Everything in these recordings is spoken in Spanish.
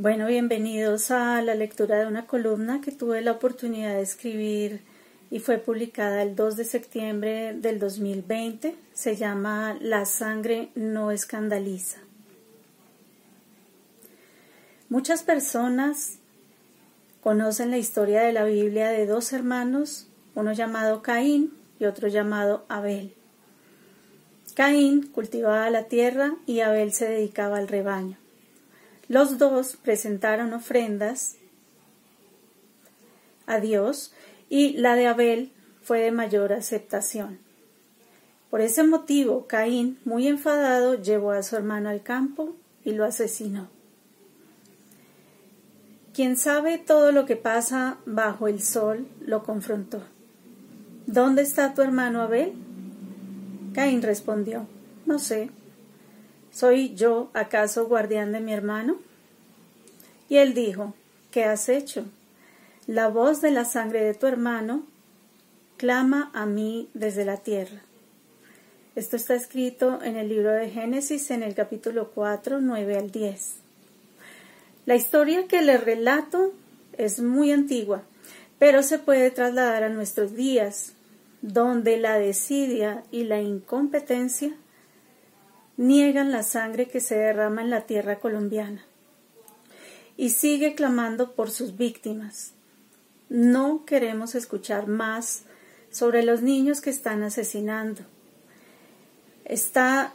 Bueno, bienvenidos a la lectura de una columna que tuve la oportunidad de escribir y fue publicada el 2 de septiembre del 2020. Se llama La sangre no escandaliza. Muchas personas conocen la historia de la Biblia de dos hermanos, uno llamado Caín y otro llamado Abel. Caín cultivaba la tierra y Abel se dedicaba al rebaño. Los dos presentaron ofrendas a Dios y la de Abel fue de mayor aceptación. Por ese motivo, Caín, muy enfadado, llevó a su hermano al campo y lo asesinó. Quien sabe todo lo que pasa bajo el sol lo confrontó. ¿Dónde está tu hermano Abel? Caín respondió, No sé. ¿Soy yo acaso guardián de mi hermano? Y él dijo, ¿qué has hecho? La voz de la sangre de tu hermano clama a mí desde la tierra. Esto está escrito en el libro de Génesis en el capítulo 4, 9 al 10. La historia que le relato es muy antigua, pero se puede trasladar a nuestros días, donde la desidia y la incompetencia niegan la sangre que se derrama en la tierra colombiana y sigue clamando por sus víctimas. No queremos escuchar más sobre los niños que están asesinando. Está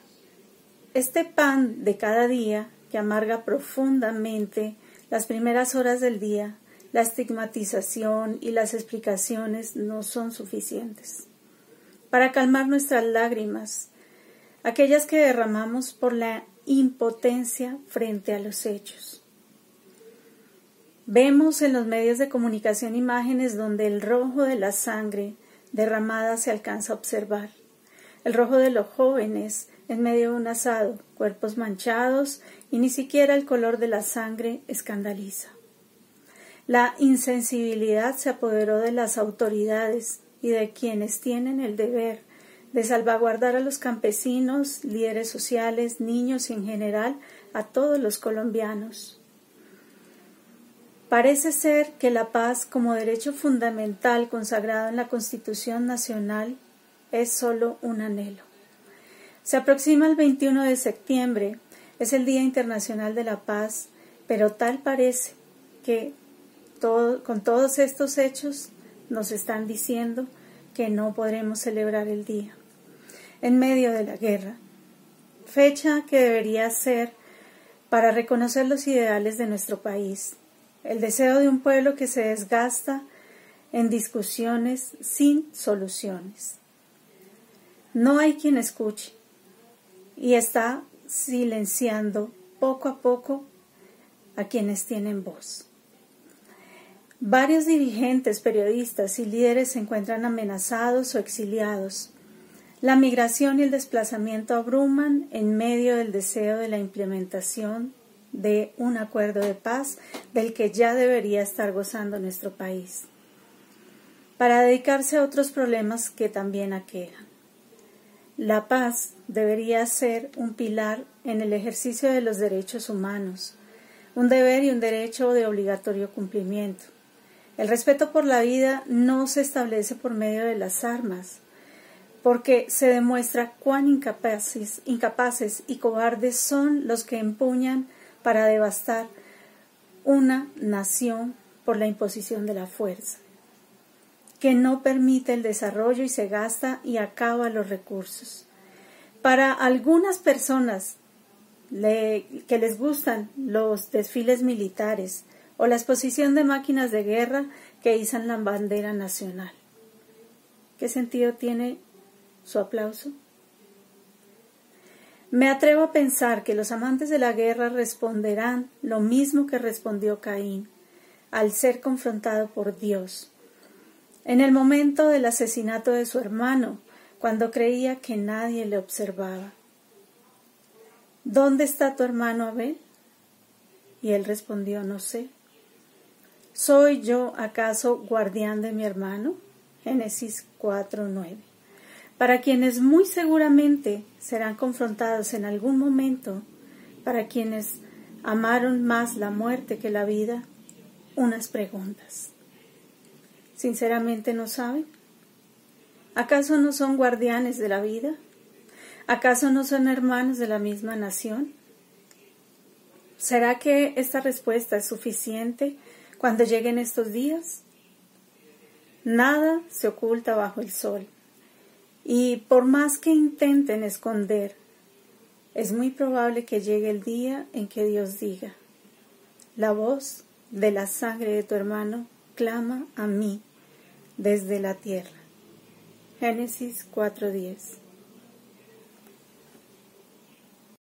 este pan de cada día que amarga profundamente las primeras horas del día, la estigmatización y las explicaciones no son suficientes. Para calmar nuestras lágrimas, aquellas que derramamos por la impotencia frente a los hechos. Vemos en los medios de comunicación imágenes donde el rojo de la sangre derramada se alcanza a observar. El rojo de los jóvenes en medio de un asado, cuerpos manchados y ni siquiera el color de la sangre escandaliza. La insensibilidad se apoderó de las autoridades y de quienes tienen el deber de salvaguardar a los campesinos, líderes sociales, niños y en general a todos los colombianos. Parece ser que la paz como derecho fundamental consagrado en la Constitución Nacional es solo un anhelo. Se aproxima el 21 de septiembre, es el Día Internacional de la Paz, pero tal parece que con todos estos hechos nos están diciendo que no podremos celebrar el día en medio de la guerra, fecha que debería ser para reconocer los ideales de nuestro país, el deseo de un pueblo que se desgasta en discusiones sin soluciones. No hay quien escuche y está silenciando poco a poco a quienes tienen voz. Varios dirigentes, periodistas y líderes se encuentran amenazados o exiliados. La migración y el desplazamiento abruman en medio del deseo de la implementación de un acuerdo de paz del que ya debería estar gozando nuestro país, para dedicarse a otros problemas que también aquejan. La paz debería ser un pilar en el ejercicio de los derechos humanos, un deber y un derecho de obligatorio cumplimiento. El respeto por la vida no se establece por medio de las armas, porque se demuestra cuán incapaces, incapaces y cobardes son los que empuñan para devastar una nación por la imposición de la fuerza, que no permite el desarrollo y se gasta y acaba los recursos. Para algunas personas que les gustan los desfiles militares o la exposición de máquinas de guerra que izan la bandera nacional. ¿Qué sentido tiene su aplauso? Me atrevo a pensar que los amantes de la guerra responderán lo mismo que respondió Caín al ser confrontado por Dios. En el momento del asesinato de su hermano, cuando creía que nadie le observaba. ¿Dónde está tu hermano Abel? Y él respondió, no sé. ¿Soy yo acaso guardián de mi hermano? Génesis 4:9 para quienes muy seguramente serán confrontados en algún momento, para quienes amaron más la muerte que la vida? Unas preguntas. ¿Sinceramente no saben? ¿Acaso no son guardianes de la vida? ¿Acaso no son hermanos de la misma nación? ¿Será que esta respuesta es suficiente cuando lleguen estos días? Nada se oculta bajo el sol, y por más que intenten esconder, es muy probable que llegue el día en que Dios diga, la voz de la sangre de tu hermano clama a mí desde la tierra. Génesis 4:10